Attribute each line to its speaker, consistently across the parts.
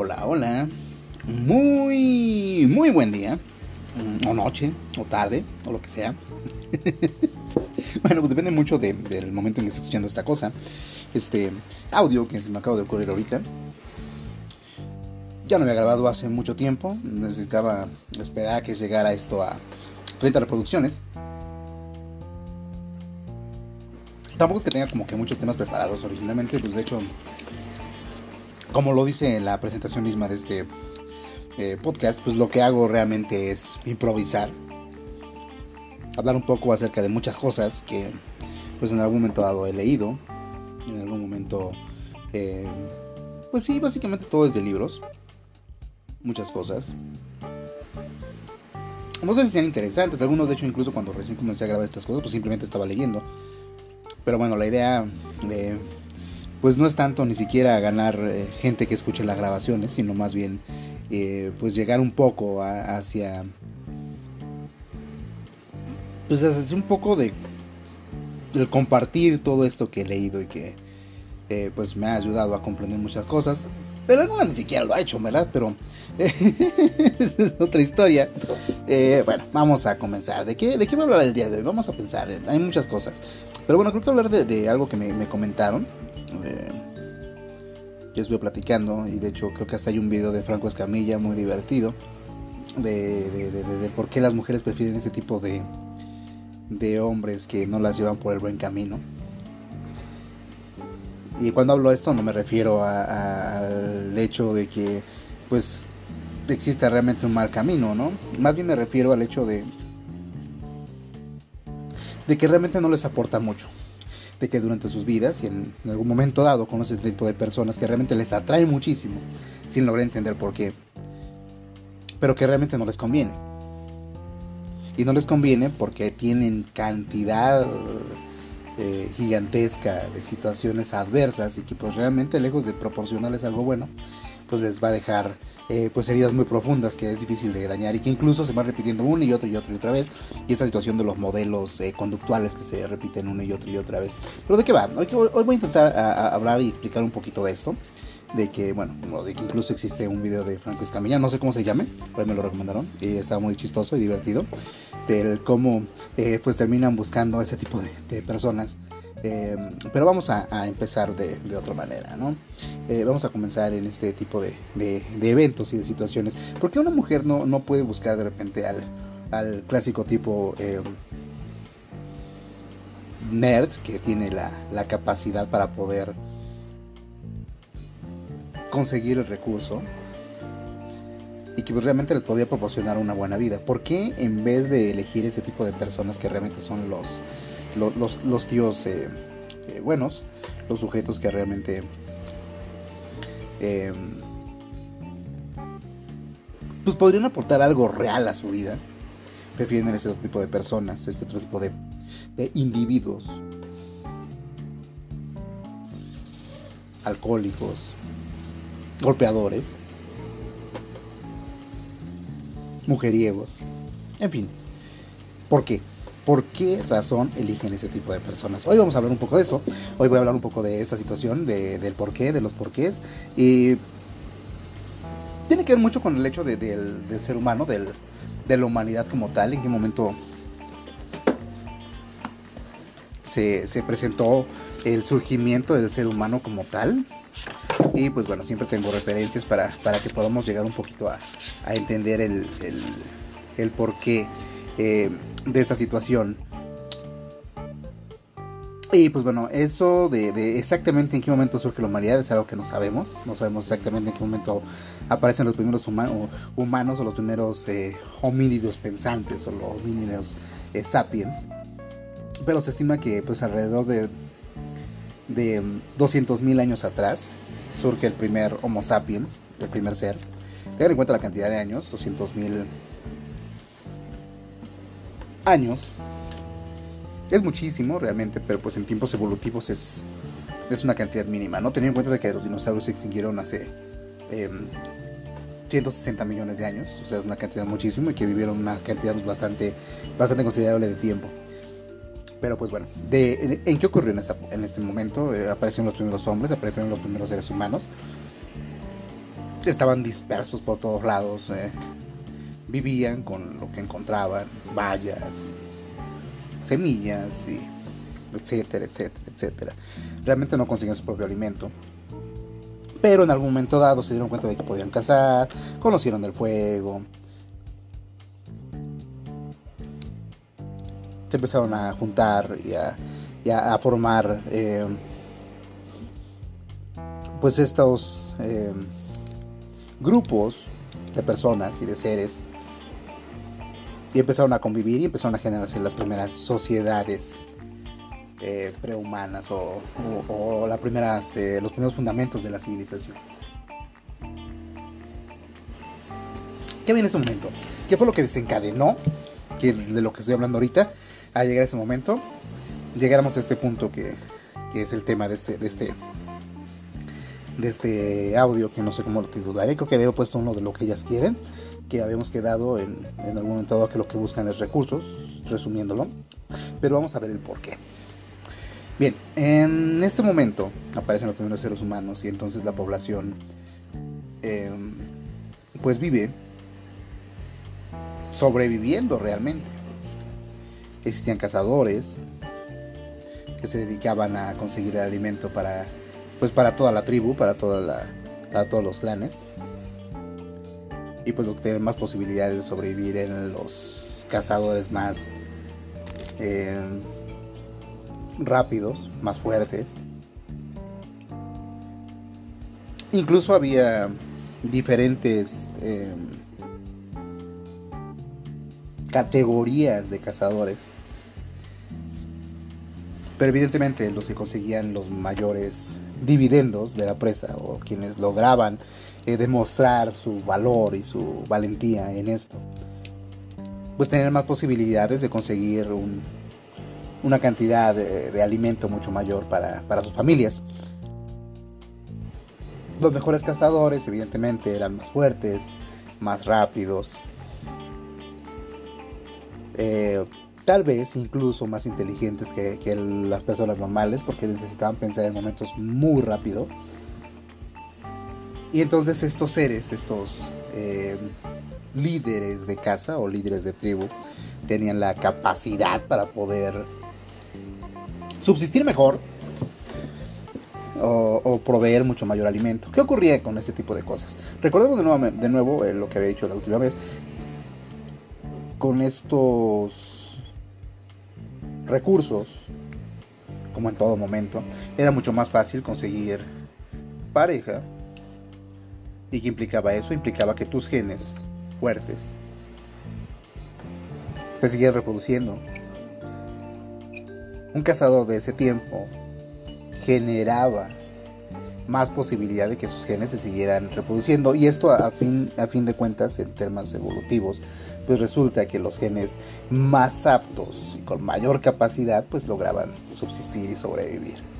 Speaker 1: Hola, hola. Muy, muy buen día. Mm, O noche, o tarde, o lo que sea. bueno, pues depende mucho de- del momento en que estés escuchando esta cosa. Este audio que se me acaba de ocurrir ahorita. Ya no había grabado hace mucho tiempo. Necesitaba esperar a que llegara esto a 30 reproducciones. Tampoco es que tenga como que muchos temas preparados originalmente, pues de hecho, como lo dice en la presentación misma de este eh, podcast, pues lo que hago realmente es improvisar, hablar un poco acerca de muchas cosas que pues en algún momento dado he leído, en algún momento, eh, pues sí, básicamente todo es de libros, muchas cosas. No sé si sean interesantes, algunos de hecho incluso cuando recién comencé a grabar estas cosas, pues simplemente estaba leyendo. Pero bueno, la idea eh, pues no es tanto ni siquiera ganar eh, gente que escuche las grabaciones, sino más bien eh, pues llegar un poco hacia pues hacia un poco de compartir todo esto que he leído y que eh, pues me ha ayudado a comprender muchas cosas. Pero alguna ni siquiera lo ha hecho, ¿verdad? Pero esa es otra historia. Bueno, vamos a comenzar. ¿De qué, ¿De qué voy a hablar el día de hoy? Vamos a pensar. Hay muchas cosas. Pero bueno, creo que hablar de, de algo que me comentaron. Que estuve platicando. Y de hecho creo que hasta hay un video de Franco Escamilla muy divertido. De, por qué las mujeres prefieren ese tipo de, de hombres que no las llevan por el buen camino. Y cuando hablo de esto no me refiero a- al hecho de que pues exista realmente un mal camino, ¿no? Más bien me refiero al hecho de de que realmente no les aporta mucho. De que durante sus vidas y en algún momento dado conoce este tipo de personas que realmente les atrae muchísimo sin lograr entender por qué. Pero que realmente no les conviene. Y no les conviene porque tienen cantidad eh, gigantesca de situaciones adversas y que pues realmente lejos de proporcionarles algo bueno, pues les va a dejar eh, pues heridas muy profundas que es difícil de dañar y que incluso se van repitiendo una y otra y otra y otra vez y esta situación de los modelos eh, conductuales que se repiten una y otra y otra vez. Pero de qué va? Hoy, hoy voy a intentar a- a hablar y explicar un poquito de esto. De que, bueno, no, de que incluso existe un video de Franco Escamilla, no sé cómo se llame, pues me lo recomendaron y estaba muy chistoso y divertido. Del cómo eh, pues terminan buscando ese tipo de, de personas eh, pero vamos a, empezar de, otra manera, ¿no? Eh, vamos a comenzar en este tipo de, eventos y de situaciones. ¿Por qué una mujer no, puede buscar de repente al, clásico tipo eh, nerd que tiene la, la capacidad para poder conseguir el recurso? Y que pues, realmente les podría proporcionar una buena vida. ¿Por qué en vez de elegir ese tipo de personas que realmente son los, los, los, tíos eh, eh, buenos, los sujetos que realmente eh, pues podrían aportar algo real a su vida. Prefieren ese otro tipo de personas, este otro tipo de, de individuos. Alcohólicos, golpeadores, mujeriegos, en fin. ¿Por qué? ¿Por qué razón eligen ese tipo de personas? Hoy vamos a hablar un poco de eso. Hoy voy a hablar un poco de esta situación, de- del por qué, de los porqués. Y tiene que ver mucho con el hecho de- del, ser humano, de la humanidad como tal, en qué momento se, se presentó el surgimiento del ser humano como tal. Y pues bueno, siempre tengo referencias para, que podamos llegar un poquito a, entender el, el, el porqué eh, de esta situación. Y pues bueno, eso de, exactamente en qué momento surge la humanidad es algo que no sabemos. No sabemos exactamente en qué momento aparecen los primeros humanos o los primeros eh, homínidos pensantes o los homínidos eh, sapiens. Pero se estima que pues alrededor de, de 200.000 años atrás surge el primer Homo sapiens, el primer ser. Tengan en cuenta la cantidad de años, 200.000 años. Es muchísimo realmente, pero pues en tiempos evolutivos es, es una cantidad mínima, ¿no? Teniendo en cuenta de que los dinosaurios se extinguieron hace em, 160 millones de años, o sea, es una cantidad muchísimo y que vivieron una cantidad bastante, bastante considerable de tiempo. Pero pues bueno, ¿en qué ocurrió en este momento? Eh, aparecieron los primeros hombres, aparecieron los primeros seres humanos. estaban dispersos por todos lados, eh, vivían con lo que encontraban, bayas, semillas, y etcétera, etcétera, etcétera. Realmente no conseguían su propio alimento. Pero en algún momento dado se dieron cuenta de que podían cazar, conocieron el fuego, se empezaron a juntar y a, formar eh, pues estos eh, grupos de personas y de seres y empezaron a convivir y empezaron a generarse las primeras sociedades eh, prehumanas o, las primeras, los primeros fundamentos de la civilización. ¿Qué en ese momento? ¿Qué fue lo que desencadenó? Que de lo que estoy hablando ahorita, a llegar a ese momento, llegáramos a este punto que, es el tema de este, de este, de este audio, que no sé cómo lo titularé, creo que había puesto uno de lo que ellas quieren, que habíamos quedado en, en algún momento dado que lo que buscan es recursos, resumiéndolo, pero vamos a ver el por qué. Bien, en este momento aparecen los primeros seres humanos y entonces la población em, pues vive sobreviviendo realmente existían cazadores que se dedicaban a conseguir el alimento para pues para toda la tribu, para toda la, todos los clanes. Y pues tienen más posibilidades de sobrevivir en los cazadores más eh, rápidos, más fuertes. Incluso había diferentes eh, categorías de cazadores. Pero evidentemente los que conseguían los mayores dividendos de la presa o quienes lograban eh, demostrar su valor y su valentía en esto, pues tenían más posibilidades de conseguir una cantidad de, alimento mucho mayor para, para sus familias. Los mejores cazadores evidentemente eran más fuertes, más rápidos, eh, tal vez incluso más inteligentes que, las personas normales porque necesitaban pensar en momentos muy rápido. Y entonces estos seres, estos eh, líderes de casa o líderes de tribu, tenían la capacidad para poder subsistir mejor o, proveer mucho mayor alimento. ¿Qué ocurría con ese tipo de cosas? Recordemos de nuevo, de nuevo eh, lo que había dicho la última vez con estos recursos, como en todo momento, era mucho más fácil conseguir pareja. ¿Y qué implicaba eso? Implicaba que tus genes fuertes se siguieran reproduciendo. Un cazador de ese tiempo generaba más posibilidad de que sus genes se siguieran reproduciendo y esto a fin, a fin de cuentas en temas evolutivos pues resulta que los genes más aptos y con mayor capacidad pues lograban subsistir y sobrevivir.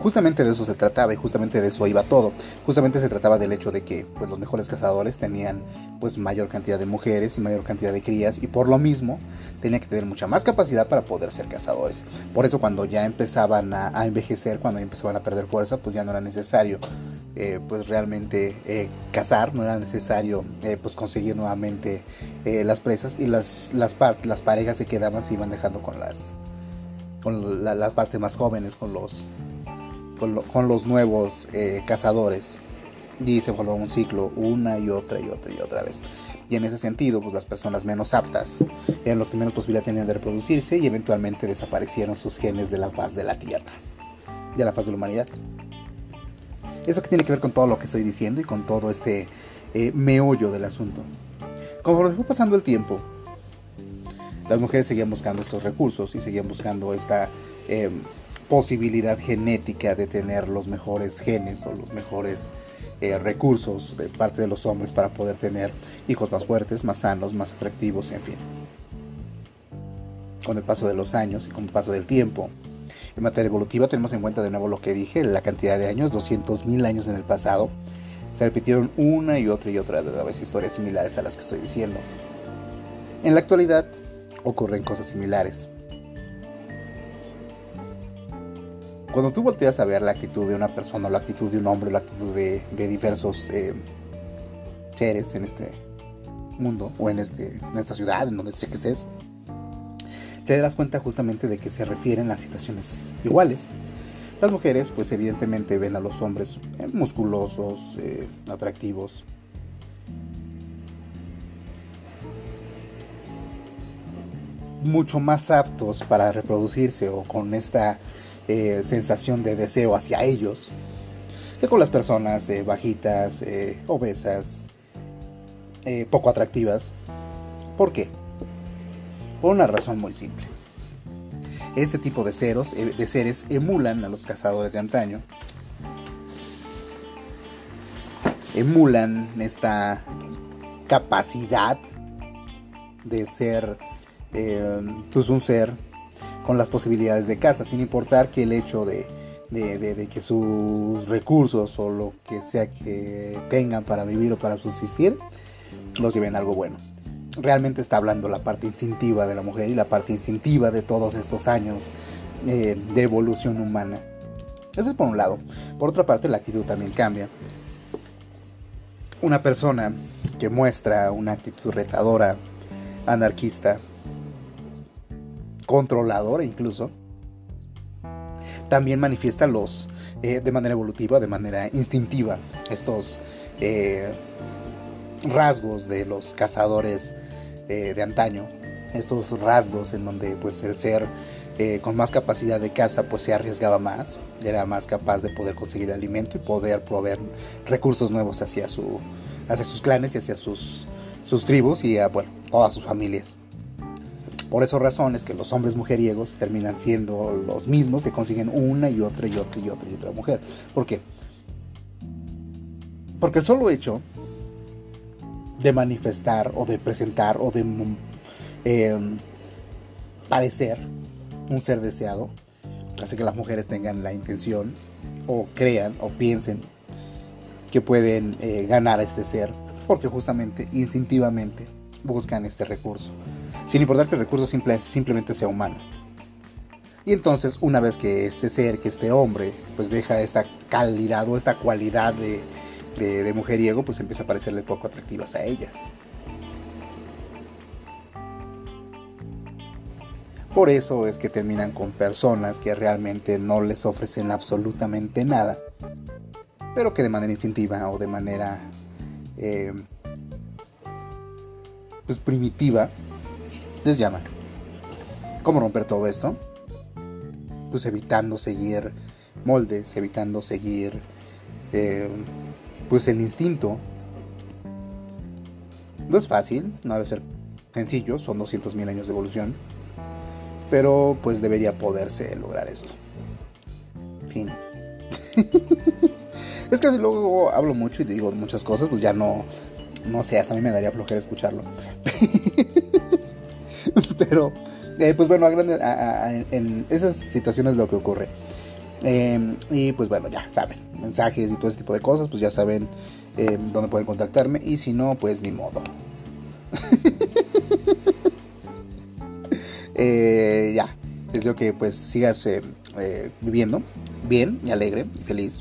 Speaker 1: Justamente de eso se trataba y justamente de eso iba todo. Justamente se trataba del hecho de que pues, los mejores cazadores tenían pues mayor cantidad de mujeres y mayor cantidad de crías y por lo mismo tenían que tener mucha más capacidad para poder ser cazadores. Por eso cuando ya empezaban a, envejecer, cuando ya empezaban a perder fuerza, pues ya no era necesario eh, pues realmente eh, cazar, no era necesario eh, pues conseguir nuevamente las presas y las, las, las parejas se quedaban, se iban dejando con las con la, parte más jóvenes, con los, con, los nuevos cazadores y se formó un ciclo una y otra y otra y otra vez. Y en ese sentido, pues las personas menos aptas eran los que menos posibilidad tenían de reproducirse y eventualmente desaparecieron sus genes de la faz de la Tierra, de la faz de la humanidad. Eso que tiene que ver con todo lo que estoy diciendo y con todo este eh, meollo del asunto. Conforme fue pasando el tiempo, las mujeres seguían buscando estos recursos y seguían buscando esta em, posibilidad genética de tener los mejores genes o los mejores eh, recursos de parte de los hombres para poder tener hijos más fuertes, más sanos, más atractivos, en fin. Con el paso de los años y con el paso del tiempo, en materia evolutiva tenemos en cuenta de nuevo lo que dije, la cantidad de años, 200.000 años en el pasado. Se repitieron una y otra y otra de vez historias similares a las que estoy diciendo. En la actualidad ocurren cosas similares. Cuando tú volteas a ver la actitud de una persona, la actitud de un hombre, la actitud de, diversos eh, seres en este mundo o en, este, en esta ciudad, en donde sea que estés, te das cuenta justamente de que se refieren a situaciones iguales. Las mujeres, pues evidentemente ven a los hombres eh, musculosos, eh, atractivos. mucho más aptos para reproducirse o con esta eh, sensación de deseo hacia ellos que con las personas bajitas, obesas, poco atractivas. ¿Por qué? Por una razón muy simple. Este tipo de, ceros, eh, seres emulan a los cazadores de antaño. Emulan esta capacidad de ser eh, pues un ser con las posibilidades de caza, sin importar que el hecho de, de, que sus recursos o lo que sea que tengan para vivir o para subsistir los lleven a algo bueno realmente está hablando la parte instintiva de la mujer y la parte instintiva de todos estos años eh, de evolución humana. Eso es por un lado. Por otra parte, la actitud también cambia. Una persona que muestra una actitud retadora, anarquista, controladora incluso, también manifiesta los, eh, de manera evolutiva, de manera instintiva, estos eh, rasgos de los cazadores eh, de antaño, estos rasgos en donde pues el ser con más capacidad de caza pues se arriesgaba más, era más capaz de poder conseguir alimento y poder proveer recursos nuevos hacia, su, hacia sus clanes y hacia sus, sus tribus y a bueno, todas sus familias. Por esas razones que los hombres mujeriegos terminan siendo los mismos que consiguen una y otra y otra y otra y otra mujer. ¿Por qué? Porque el solo hecho de manifestar o de presentar o de em, parecer un ser deseado, hace que las mujeres tengan la intención o crean o piensen que pueden eh, ganar a este ser, porque justamente instintivamente buscan este recurso, sin importar que el recurso simple, simplemente sea humano. Y entonces, una vez que este ser, que este hombre, pues deja esta calidad o esta cualidad de, de, mujeriego, pues empieza a parecerle poco atractivas a ellas. Por eso es que terminan con personas que realmente no les ofrecen absolutamente nada, pero que de manera instintiva o de manera eh, pues primitiva llaman. ¿Cómo romper todo esto? Pues evitando seguir moldes, evitando seguir eh, pues el instinto no es fácil, no debe ser sencillo, son 200.000 años de evolución, pero pues debería poderse lograr esto. Fin. es que luego hablo mucho y digo muchas cosas, pues ya no, no sé, hasta a mí me daría flojera escucharlo. pero, eh, pues bueno, en esas situaciones lo que ocurre. Em, y pues bueno, ya saben, mensajes y todo ese tipo de cosas, pues ya saben em, dónde pueden contactarme. Y si no, pues ni modo. Eh, ya, deseo que pues sigas eh, eh, viviendo bien y alegre y feliz.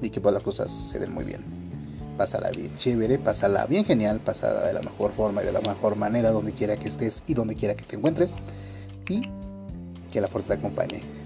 Speaker 1: Y que pues las cosas se den muy bien. Pásala bien chévere, pásala bien genial, pásala de la mejor forma y de la mejor manera donde quiera que estés y donde quiera que te encuentres. Y que la fuerza te acompañe.